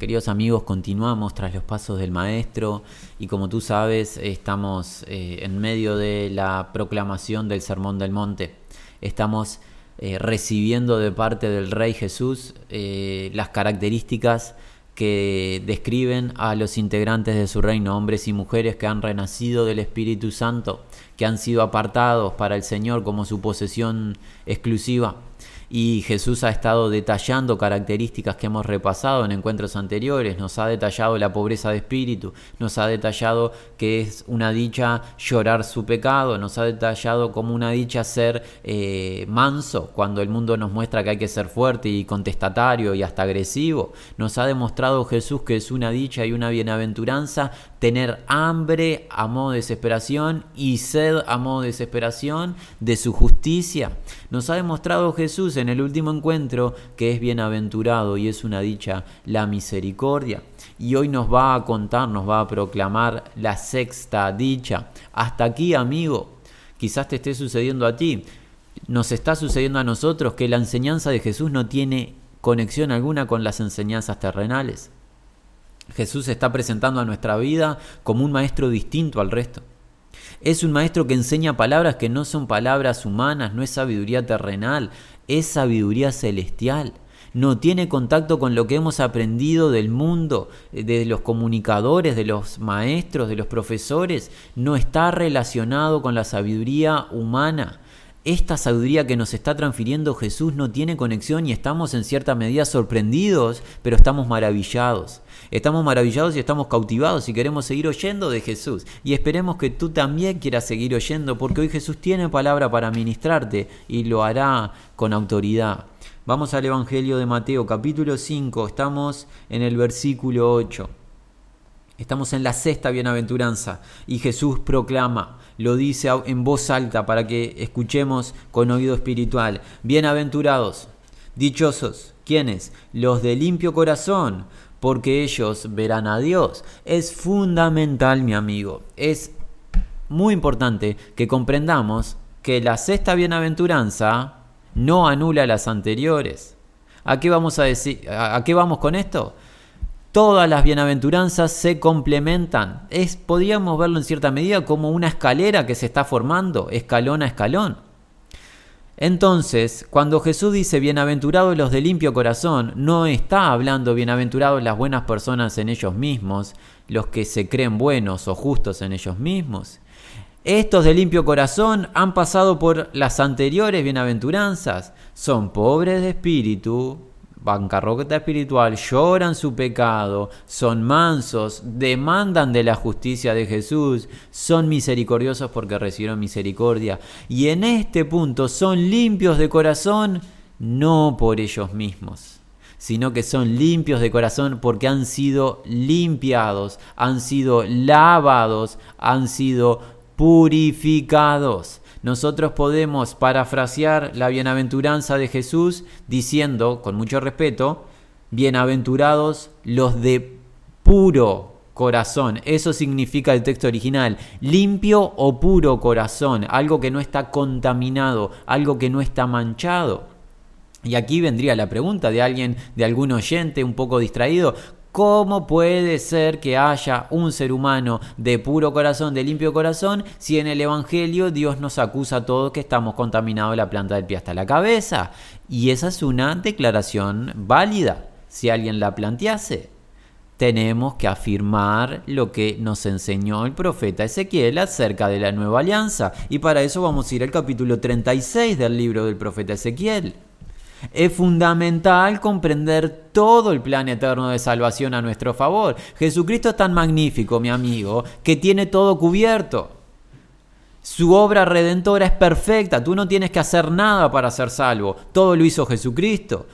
Queridos amigos, continuamos tras los pasos del Maestro y como tú sabes estamos eh, en medio de la proclamación del Sermón del Monte. Estamos eh, recibiendo de parte del Rey Jesús eh, las características que describen a los integrantes de su reino, hombres y mujeres que han renacido del Espíritu Santo, que han sido apartados para el Señor como su posesión exclusiva y Jesús ha estado detallando características que hemos repasado en encuentros anteriores, nos ha detallado la pobreza de espíritu, nos ha detallado que es una dicha llorar su pecado, nos ha detallado como una dicha ser eh, manso cuando el mundo nos muestra que hay que ser fuerte y contestatario y hasta agresivo, nos ha demostrado Jesús que es una dicha y una bienaventuranza tener hambre a modo de desesperación y sed a modo de desesperación de su justicia. Nos ha demostrado Jesús en el último encuentro que es bienaventurado y es una dicha la misericordia. Y hoy nos va a contar, nos va a proclamar la sexta dicha. Hasta aquí, amigo, quizás te esté sucediendo a ti. Nos está sucediendo a nosotros que la enseñanza de Jesús no tiene conexión alguna con las enseñanzas terrenales. Jesús está presentando a nuestra vida como un maestro distinto al resto. Es un maestro que enseña palabras que no son palabras humanas, no es sabiduría terrenal, es sabiduría celestial. No tiene contacto con lo que hemos aprendido del mundo, eh, de los comunicadores, de los maestros, de los profesores. No está relacionado con la sabiduría humana esta sabiduría que nos está transfiriendo Jesús no tiene conexión y estamos en cierta medida sorprendidos, pero estamos maravillados. Estamos maravillados y estamos cautivados y queremos seguir oyendo de Jesús. Y esperemos que tú también quieras seguir oyendo, porque hoy Jesús tiene palabra para ministrarte y lo hará con autoridad. Vamos al Evangelio de Mateo, capítulo 5, estamos en el versículo 8. Estamos en la sexta bienaventuranza y Jesús proclama, lo dice en voz alta para que escuchemos con oído espiritual. Bienaventurados, dichosos, ¿quiénes? Los de limpio corazón, porque ellos verán a Dios. Es fundamental, mi amigo, es muy importante que comprendamos que la sexta bienaventuranza no anula las anteriores. ¿A qué vamos a decir? ¿A qué vamos con esto? Todas las bienaventuranzas se complementan. Es, podríamos verlo en cierta medida como una escalera que se está formando, escalón a escalón. Entonces, cuando Jesús dice bienaventurados los de limpio corazón, no está hablando bienaventurados las buenas personas en ellos mismos, los que se creen buenos o justos en ellos mismos. Estos de limpio corazón han pasado por las anteriores bienaventuranzas, son pobres de espíritu, bancarrota espiritual, lloran su pecado, son mansos, demandan de la justicia de Jesús, son misericordiosos porque recibieron misericordia. Y en este punto son limpios de corazón, no por ellos mismos sino que son limpios de corazón porque han sido limpiados, han sido lavados, han sido purificados nosotros podemos parafrasear la bienaventuranza de Jesús diciendo, con mucho respeto, bienaventurados los de puro corazón. Eso significa el texto original, limpio o puro corazón, algo que no está contaminado, algo que no está manchado. Y aquí vendría la pregunta de alguien, de algún oyente un poco distraído, ¿Cómo puede ser que haya un ser humano de puro corazón, de limpio corazón, si en el Evangelio Dios nos acusa a todos que estamos contaminados de la planta del pie hasta la cabeza? Y esa es una declaración válida, si alguien la plantease. Tenemos que afirmar lo que nos enseñó el profeta Ezequiel acerca de la nueva alianza. Y para eso vamos a ir al capítulo 36 del libro del profeta Ezequiel. Es fundamental comprender todo el plan eterno de salvación a nuestro favor. Jesucristo es tan magnífico, mi amigo, que tiene todo cubierto. Su obra redentora es perfecta, tú no tienes que hacer nada para ser salvo, todo lo hizo Jesucristo.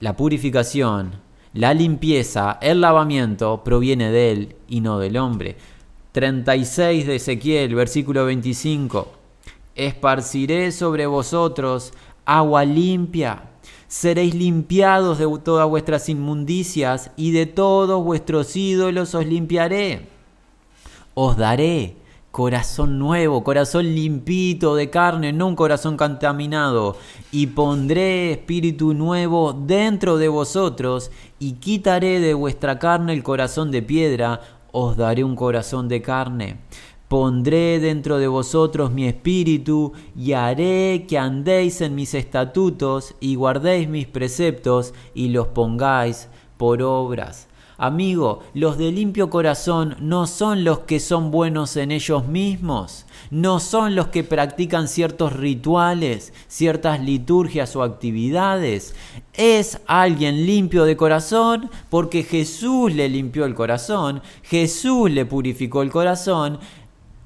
La purificación, la limpieza, el lavamiento proviene de Él y no del hombre. 36 de Ezequiel, versículo 25. Esparciré sobre vosotros agua limpia. Seréis limpiados de todas vuestras inmundicias y de todos vuestros ídolos os limpiaré. Os daré corazón nuevo, corazón limpito de carne, no un corazón contaminado. Y pondré espíritu nuevo dentro de vosotros, y quitaré de vuestra carne el corazón de piedra, os daré un corazón de carne. Pondré dentro de vosotros mi espíritu, y haré que andéis en mis estatutos, y guardéis mis preceptos, y los pongáis por obras. Amigo, los de limpio corazón no son los que son buenos en ellos mismos, no son los que practican ciertos rituales, ciertas liturgias o actividades. Es alguien limpio de corazón porque Jesús le limpió el corazón, Jesús le purificó el corazón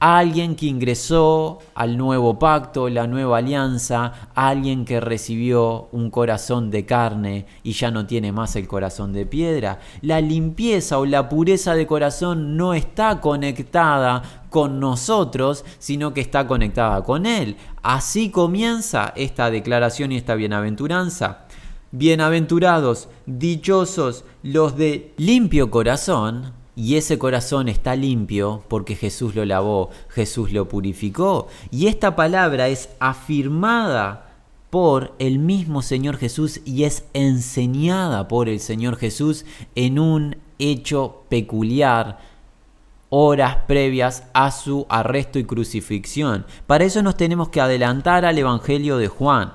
alguien que ingresó al nuevo pacto, la nueva alianza, alguien que recibió un corazón de carne y ya no tiene más el corazón de piedra. La limpieza o la pureza de corazón no está conectada con nosotros, sino que está conectada con Él. Así comienza esta declaración y esta bienaventuranza. Bienaventurados, dichosos los de limpio corazón, y ese corazón está limpio porque Jesús lo lavó, Jesús lo purificó. Y esta palabra es afirmada por el mismo Señor Jesús y es enseñada por el Señor Jesús en un hecho peculiar horas previas a su arresto y crucifixión. Para eso nos tenemos que adelantar al Evangelio de Juan,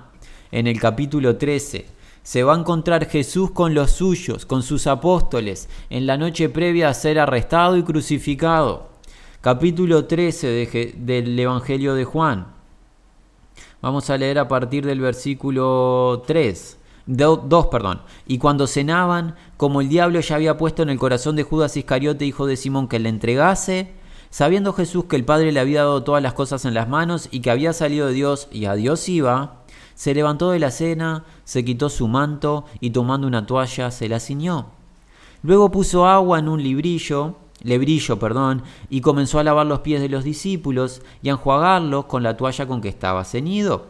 en el capítulo 13 se va a encontrar Jesús con los suyos, con sus apóstoles, en la noche previa a ser arrestado y crucificado. Capítulo 13 del Evangelio de Juan. Vamos a leer a partir del versículo 3. 2, perdón. Y cuando cenaban, como el diablo ya había puesto en el corazón de Judas Iscariote, hijo de Simón, que le entregase, sabiendo Jesús que el Padre le había dado todas las cosas en las manos y que había salido de Dios y a Dios iba, se levantó de la cena, se quitó su manto y tomando una toalla se la ciñó. Luego puso agua en un librillo, lebrillo, perdón, y comenzó a lavar los pies de los discípulos y a enjuagarlos con la toalla con que estaba ceñido.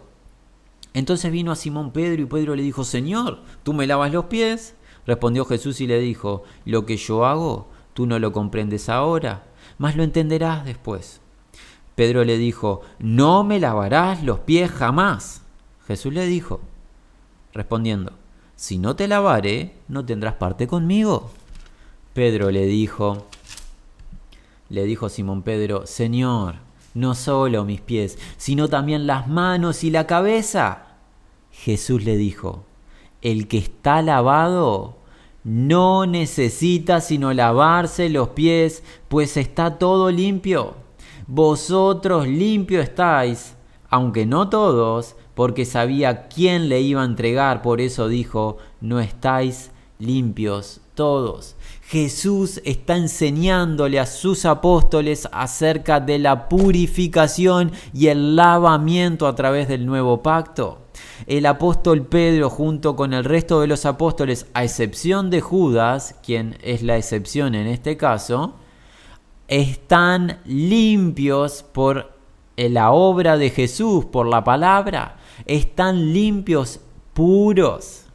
Entonces vino a Simón Pedro y Pedro le dijo, Señor, ¿tú me lavas los pies? Respondió Jesús y le dijo, Lo que yo hago, tú no lo comprendes ahora, mas lo entenderás después. Pedro le dijo, No me lavarás los pies jamás. Jesús le dijo, respondiendo, si no te lavare, no tendrás parte conmigo. Pedro le dijo, le dijo Simón Pedro, Señor, no solo mis pies, sino también las manos y la cabeza. Jesús le dijo, el que está lavado no necesita sino lavarse los pies, pues está todo limpio. Vosotros limpio estáis, aunque no todos, porque sabía quién le iba a entregar, por eso dijo, no estáis limpios todos. Jesús está enseñándole a sus apóstoles acerca de la purificación y el lavamiento a través del nuevo pacto. El apóstol Pedro junto con el resto de los apóstoles, a excepción de Judas, quien es la excepción en este caso, están limpios por la obra de Jesús, por la palabra están limpios, puros,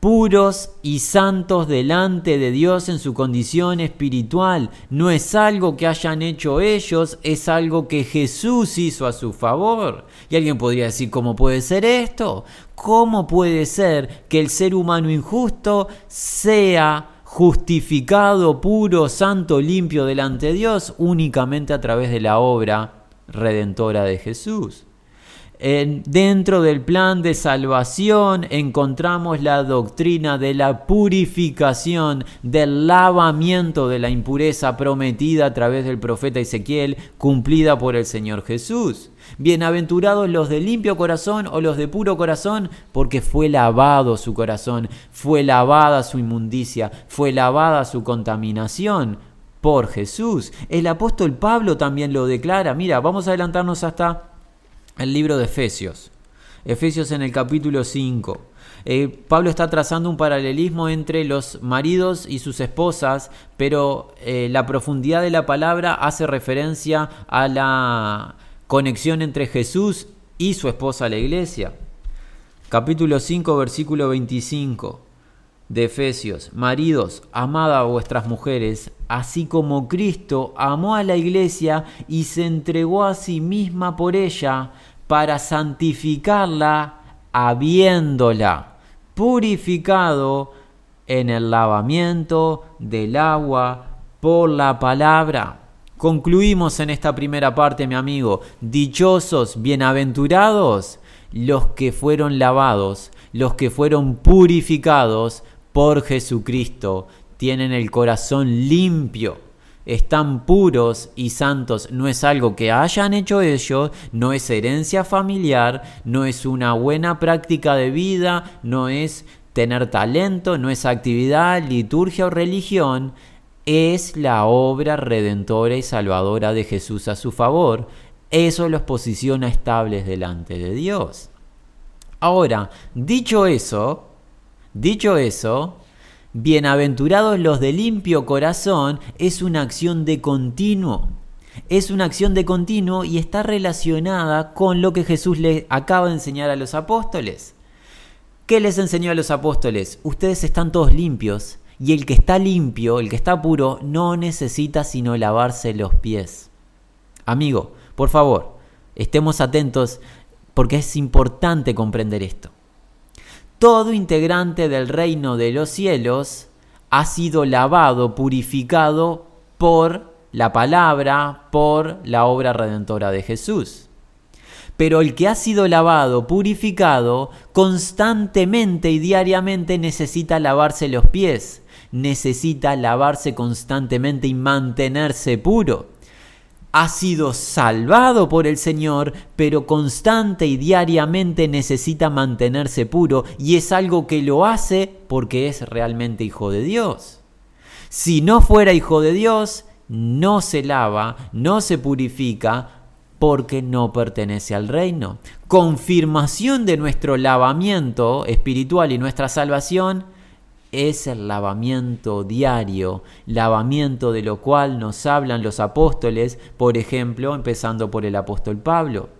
puros y santos delante de Dios en su condición espiritual. No es algo que hayan hecho ellos, es algo que Jesús hizo a su favor. Y alguien podría decir, ¿cómo puede ser esto? ¿Cómo puede ser que el ser humano injusto sea justificado, puro, santo, limpio delante de Dios únicamente a través de la obra redentora de Jesús? dentro del plan de salvación encontramos la doctrina de la purificación, del lavamiento de la impureza prometida a través del profeta Ezequiel, cumplida por el Señor Jesús. Bienaventurados los de limpio corazón o los de puro corazón, porque fue lavado su corazón, fue lavada su inmundicia, fue lavada su contaminación por Jesús. El apóstol Pablo también lo declara. Mira, vamos a adelantarnos hasta el libro de Efesios. Efesios en el capítulo 5. Eh, Pablo está trazando un paralelismo entre los maridos y sus esposas, pero eh, la profundidad de la palabra hace referencia a la conexión entre Jesús y su esposa, la iglesia. Capítulo 5, versículo 25. De Efesios, maridos, amad a vuestras mujeres, así como Cristo amó a la iglesia y se entregó a sí misma por ella para santificarla, habiéndola purificado en el lavamiento del agua por la palabra. Concluimos en esta primera parte, mi amigo, dichosos, bienaventurados los que fueron lavados, los que fueron purificados por Jesucristo, tienen el corazón limpio, están puros y santos. No es algo que hayan hecho ellos, no es herencia familiar, no es una buena práctica de vida, no es tener talento, no es actividad, liturgia o religión, es la obra redentora y salvadora de Jesús a su favor. Eso los posiciona estables delante de Dios. Ahora, dicho eso, dicho eso, bienaventurados los de limpio corazón es una acción de continuo. Es una acción de continuo y está relacionada con lo que Jesús le acaba de enseñar a los apóstoles. ¿Qué les enseñó a los apóstoles? Ustedes están todos limpios y el que está limpio, el que está puro, no necesita sino lavarse los pies. Amigo, por favor, estemos atentos porque es importante comprender esto. Todo integrante del reino de los cielos ha sido lavado, purificado por la palabra, por la obra redentora de Jesús. Pero el que ha sido lavado, purificado, constantemente y diariamente necesita lavarse los pies, necesita lavarse constantemente y mantenerse puro ha sido salvado por el Señor, pero constante y diariamente necesita mantenerse puro y es algo que lo hace porque es realmente hijo de Dios. Si no fuera hijo de Dios, no se lava, no se purifica porque no pertenece al reino. Confirmación de nuestro lavamiento espiritual y nuestra salvación es el lavamiento diario, lavamiento de lo cual nos hablan los apóstoles, por ejemplo, empezando por el apóstol Pablo.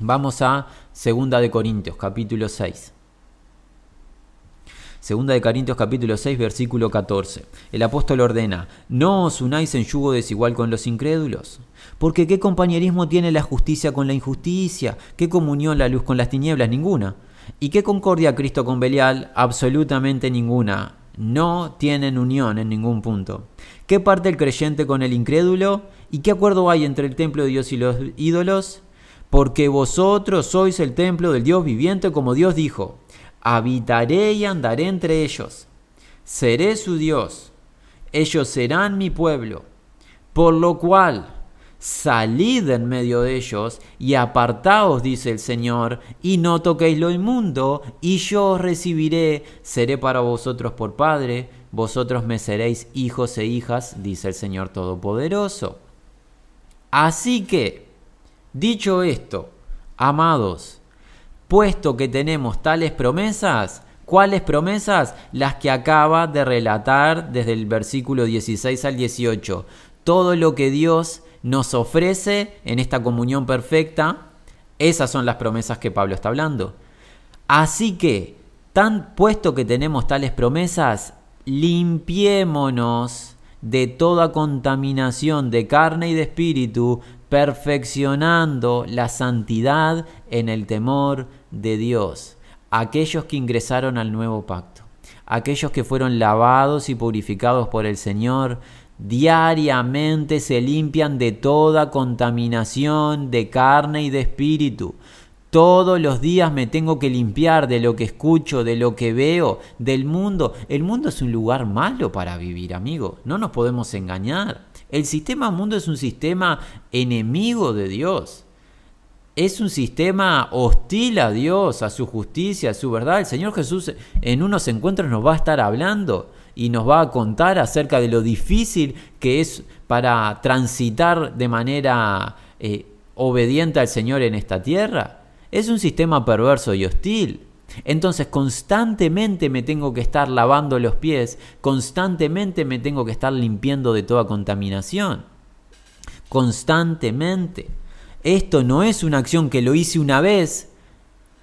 Vamos a Segunda de Corintios, capítulo 6. Segunda de Corintios capítulo 6 versículo 14. El apóstol ordena, no os unáis en yugo desigual con los incrédulos. Porque qué compañerismo tiene la justicia con la injusticia, qué comunión la luz con las tinieblas, ninguna. ¿Y qué concordia Cristo con Belial? Absolutamente ninguna. No tienen unión en ningún punto. ¿Qué parte el creyente con el incrédulo? ¿Y qué acuerdo hay entre el templo de Dios y los ídolos? Porque vosotros sois el templo del Dios viviente, como Dios dijo. Habitaré y andaré entre ellos. Seré su Dios. Ellos serán mi pueblo. Por lo cual, salid en medio de ellos y apartaos, dice el Señor, y no toquéis lo inmundo, y yo os recibiré, seré para vosotros por Padre, vosotros me seréis hijos e hijas, dice el Señor Todopoderoso. Así que, dicho esto, amados, puesto que tenemos tales promesas, ¿Cuáles promesas? Las que acaba de relatar desde el versículo 16 al 18. Todo lo que Dios nos ofrece en esta comunión perfecta, esas son las promesas que Pablo está hablando. Así que, tan puesto que tenemos tales promesas, limpiémonos de toda contaminación de carne y de espíritu, perfeccionando la santidad en el temor de Dios. Aquellos que ingresaron al nuevo pacto, aquellos que fueron lavados y purificados por el Señor, diariamente se limpian de toda contaminación de carne y de espíritu. Todos los días me tengo que limpiar de lo que escucho, de lo que veo, del mundo. El mundo es un lugar malo para vivir, amigo. No nos podemos engañar. El sistema mundo es un sistema enemigo de Dios. Es un sistema hostil a Dios, a su justicia, a su verdad. El Señor Jesús en unos encuentros nos va a estar hablando y nos va a contar acerca de lo difícil que es para transitar de manera eh, obediente al Señor en esta tierra. Es un sistema perverso y hostil. Entonces constantemente me tengo que estar lavando los pies, constantemente me tengo que estar limpiando de toda contaminación. Constantemente. Esto no es una acción que lo hice una vez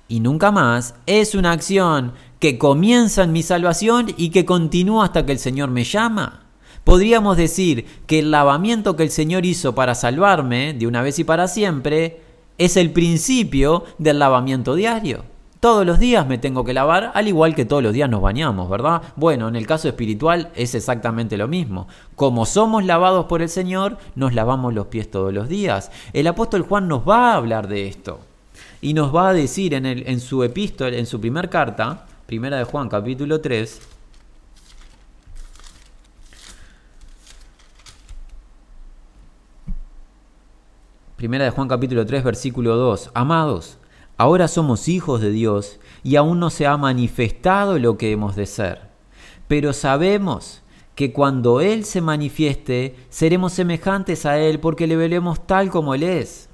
y nunca más, es una acción que comienza en mi salvación y que continúa hasta que el Señor me llama. Podríamos decir que el lavamiento que el Señor hizo para salvarme de una vez y para siempre es el principio del lavamiento diario. Todos los días me tengo que lavar, al igual que todos los días nos bañamos, ¿verdad? Bueno, en el caso espiritual es exactamente lo mismo. Como somos lavados por el Señor, nos lavamos los pies todos los días. El apóstol Juan nos va a hablar de esto y nos va a decir en, su epístola, en su primer carta, primera de Juan capítulo 3, Primera de Juan capítulo 3 versículo 2. Amados, Ahora somos hijos de Dios y aún no se ha manifestado lo que hemos de ser. Pero sabemos que cuando Él se manifieste, seremos semejantes a Él porque le veremos tal como Él es.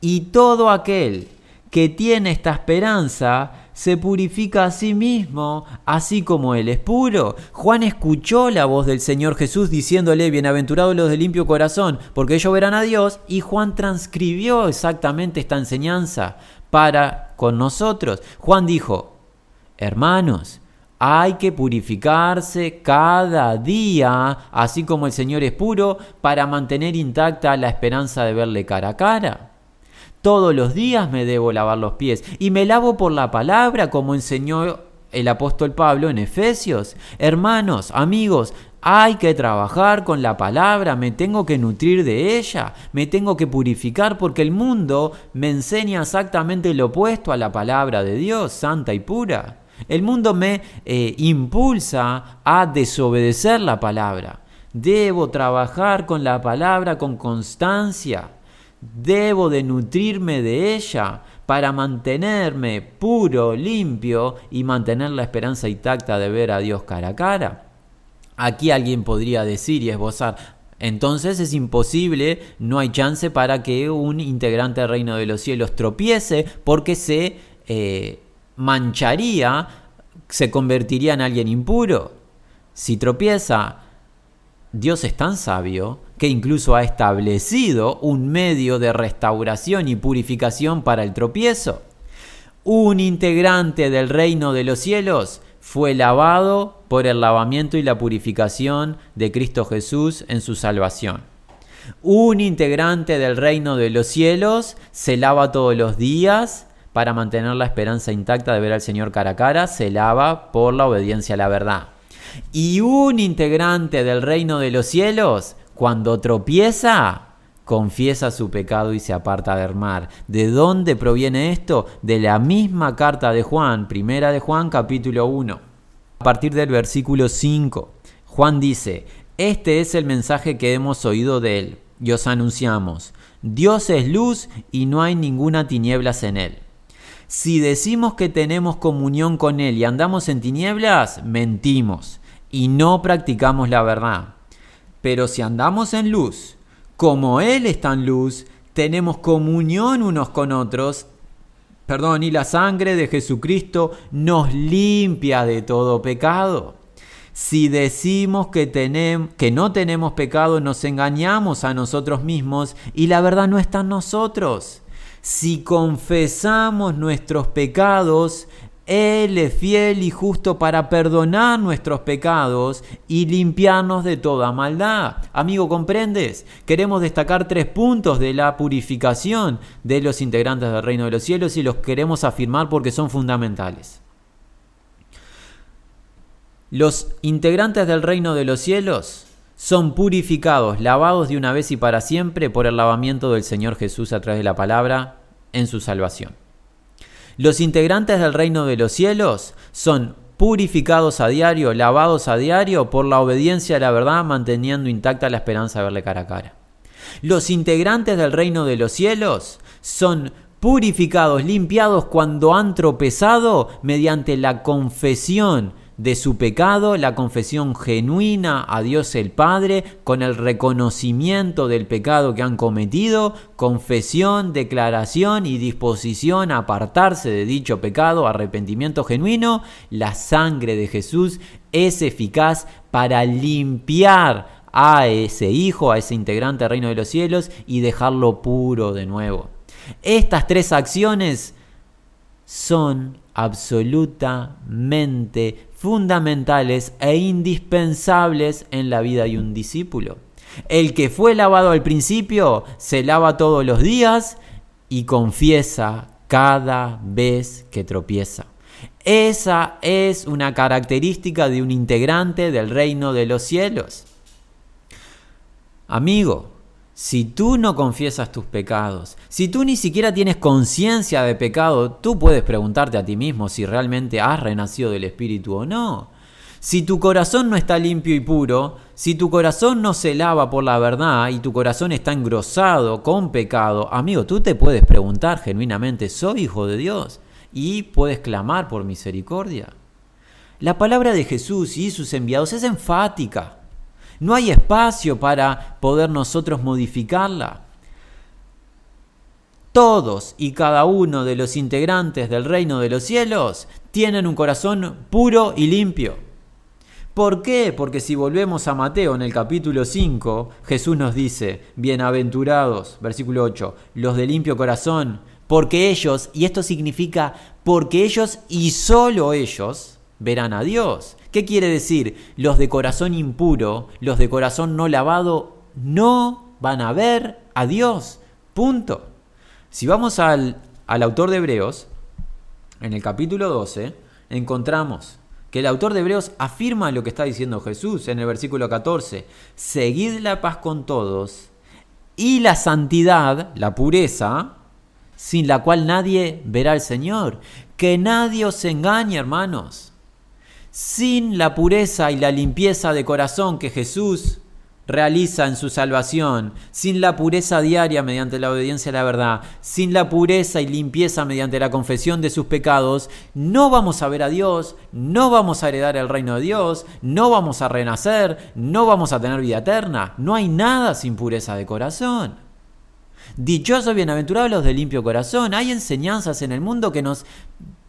Y todo aquel que tiene esta esperanza se purifica a sí mismo, así como Él es puro. Juan escuchó la voz del Señor Jesús diciéndole, bienaventurados los de limpio corazón, porque ellos verán a Dios, y Juan transcribió exactamente esta enseñanza para con nosotros. Juan dijo, hermanos, hay que purificarse cada día, así como el Señor es puro, para mantener intacta la esperanza de verle cara a cara. Todos los días me debo lavar los pies y me lavo por la palabra, como enseñó el apóstol Pablo en Efesios. Hermanos, amigos, hay que trabajar con la palabra, me tengo que nutrir de ella, me tengo que purificar porque el mundo me enseña exactamente lo opuesto a la palabra de Dios, santa y pura. El mundo me eh, impulsa a desobedecer la palabra. Debo trabajar con la palabra con constancia. Debo de nutrirme de ella para mantenerme puro, limpio y mantener la esperanza intacta de ver a Dios cara a cara. Aquí alguien podría decir y esbozar, entonces es imposible, no hay chance para que un integrante del reino de los cielos tropiece porque se eh, mancharía, se convertiría en alguien impuro. Si tropieza, Dios es tan sabio que incluso ha establecido un medio de restauración y purificación para el tropiezo. Un integrante del reino de los cielos fue lavado por el lavamiento y la purificación de Cristo Jesús en su salvación. Un integrante del reino de los cielos se lava todos los días para mantener la esperanza intacta de ver al Señor cara a cara, se lava por la obediencia a la verdad. Y un integrante del reino de los cielos, cuando tropieza, confiesa su pecado y se aparta del mar. ¿De dónde proviene esto? De la misma carta de Juan, primera de Juan capítulo 1. A partir del versículo 5, Juan dice, este es el mensaje que hemos oído de él y os anunciamos, Dios es luz y no hay ninguna tinieblas en él. Si decimos que tenemos comunión con Él y andamos en tinieblas, mentimos y no practicamos la verdad. Pero si andamos en luz, como Él está en luz, tenemos comunión unos con otros, perdón, y la sangre de Jesucristo nos limpia de todo pecado. Si decimos que, tenemos, que no tenemos pecado, nos engañamos a nosotros mismos y la verdad no está en nosotros. Si confesamos nuestros pecados, él es fiel y justo para perdonar nuestros pecados y limpiarnos de toda maldad. Amigo, ¿comprendes? Queremos destacar tres puntos de la purificación de los integrantes del reino de los cielos y los queremos afirmar porque son fundamentales. Los integrantes del reino de los cielos son purificados, lavados de una vez y para siempre por el lavamiento del Señor Jesús a través de la palabra en su salvación. Los integrantes del reino de los cielos son purificados a diario, lavados a diario por la obediencia a la verdad, manteniendo intacta la esperanza de verle cara a cara. Los integrantes del reino de los cielos son purificados, limpiados cuando han tropezado mediante la confesión de su pecado, la confesión genuina a Dios el Padre, con el reconocimiento del pecado que han cometido, confesión, declaración y disposición a apartarse de dicho pecado, arrepentimiento genuino, la sangre de Jesús es eficaz para limpiar a ese hijo, a ese integrante del reino de los cielos y dejarlo puro de nuevo. Estas tres acciones son absolutamente fundamentales e indispensables en la vida de un discípulo. El que fue lavado al principio se lava todos los días y confiesa cada vez que tropieza. Esa es una característica de un integrante del reino de los cielos. Amigo, si tú no confiesas tus pecados, si tú ni siquiera tienes conciencia de pecado, tú puedes preguntarte a ti mismo si realmente has renacido del Espíritu o no. Si tu corazón no está limpio y puro, si tu corazón no se lava por la verdad y tu corazón está engrosado con pecado, amigo, tú te puedes preguntar genuinamente, ¿soy hijo de Dios? Y puedes clamar por misericordia. La palabra de Jesús y sus enviados es enfática. No hay espacio para poder nosotros modificarla. Todos y cada uno de los integrantes del reino de los cielos tienen un corazón puro y limpio. ¿Por qué? Porque si volvemos a Mateo en el capítulo 5, Jesús nos dice, bienaventurados, versículo 8, los de limpio corazón, porque ellos, y esto significa, porque ellos y solo ellos verán a Dios. ¿Qué quiere decir? Los de corazón impuro, los de corazón no lavado, no van a ver a Dios. Punto. Si vamos al, al autor de Hebreos, en el capítulo 12, encontramos que el autor de Hebreos afirma lo que está diciendo Jesús en el versículo 14. Seguid la paz con todos y la santidad, la pureza, sin la cual nadie verá al Señor. Que nadie os engañe, hermanos. Sin la pureza y la limpieza de corazón que Jesús realiza en su salvación, sin la pureza diaria mediante la obediencia a la verdad, sin la pureza y limpieza mediante la confesión de sus pecados, no vamos a ver a Dios, no vamos a heredar el reino de Dios, no vamos a renacer, no vamos a tener vida eterna. No hay nada sin pureza de corazón. Dichosos bienaventurados los de limpio corazón. Hay enseñanzas en el mundo que nos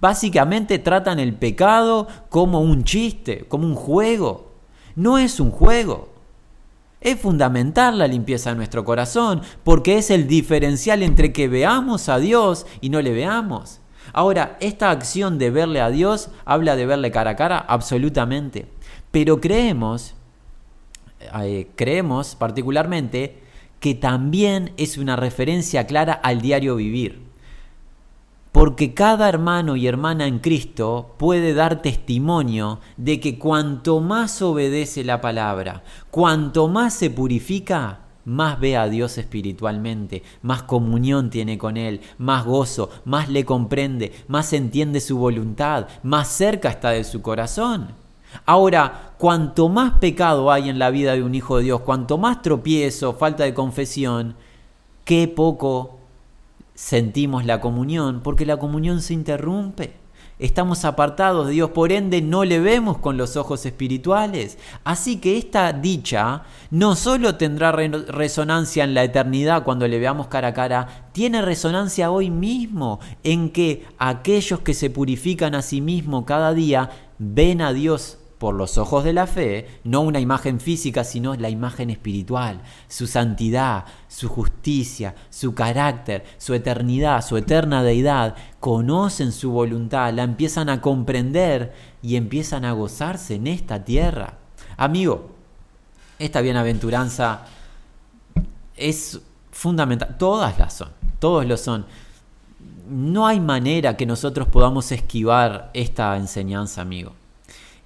básicamente tratan el pecado como un chiste, como un juego. No es un juego. Es fundamental la limpieza de nuestro corazón porque es el diferencial entre que veamos a Dios y no le veamos. Ahora, esta acción de verle a Dios habla de verle cara a cara absolutamente. Pero creemos, eh, creemos particularmente que también es una referencia clara al diario vivir porque cada hermano y hermana en Cristo puede dar testimonio de que cuanto más obedece la palabra, cuanto más se purifica, más ve a Dios espiritualmente, más comunión tiene con Él, más gozo, más le comprende, más entiende su voluntad, más cerca está de su corazón. Ahora, cuanto más pecado hay en la vida de un hijo de Dios, cuanto más tropiezo, falta de confesión, qué poco sentimos la comunión porque la comunión se interrumpe. Estamos apartados de Dios, por ende no le vemos con los ojos espirituales. Así que esta dicha no solo tendrá resonancia en la eternidad cuando le veamos cara a cara, tiene resonancia hoy mismo en que aquellos que se purifican a sí mismos cada día ven a Dios por los ojos de la fe, no una imagen física, sino la imagen espiritual, su santidad, su justicia, su carácter, su eternidad, su eterna deidad, conocen su voluntad, la empiezan a comprender y empiezan a gozarse en esta tierra. Amigo, esta bienaventuranza es fundamental, todas las son, todos lo son. No hay manera que nosotros podamos esquivar esta enseñanza, amigo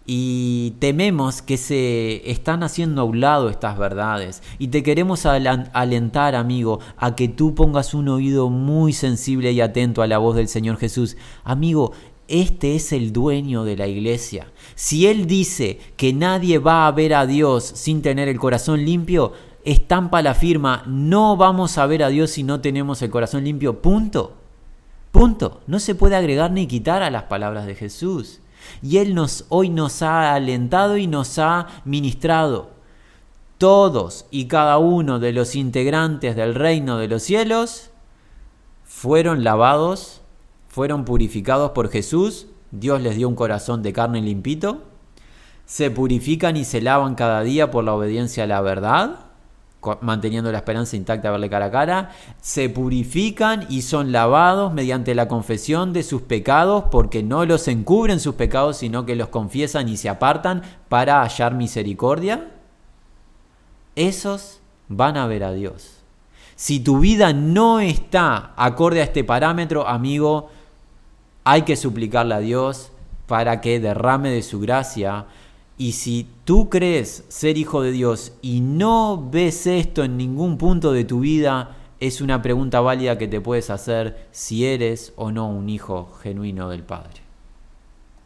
y tememos que se están haciendo a un lado estas verdades. Y te queremos alentar amigo a que tú pongas un oído muy sensible y atento a la voz del Señor Jesús. Amigo este es el dueño de la iglesia. Si él dice que nadie va a ver a Dios sin tener el corazón limpio estampa la firma no vamos a ver a Dios si no tenemos el corazón limpio. Punto. Punto. No se puede agregar ni quitar a las palabras de Jesús y Él nos, hoy nos ha alentado y nos ha ministrado. Todos y cada uno de los integrantes del reino de los cielos fueron lavados, fueron purificados por Jesús. Dios les dio un corazón de carne limpito. Se purifican y se lavan cada día por la obediencia a la verdad. Manteniendo la esperanza intacta de verle cara a cara, se purifican y son lavados mediante la confesión de sus pecados, porque no los encubren sus pecados, sino que los confiesan y se apartan para hallar misericordia, esos van a ver a Dios. Si tu vida no está acorde a este parámetro, amigo, hay que suplicarle a Dios para que derrame de su gracia y si tú crees ser hijo de Dios y no ves esto en ningún punto de tu vida, es una pregunta válida que te puedes hacer si eres o no un hijo genuino del Padre.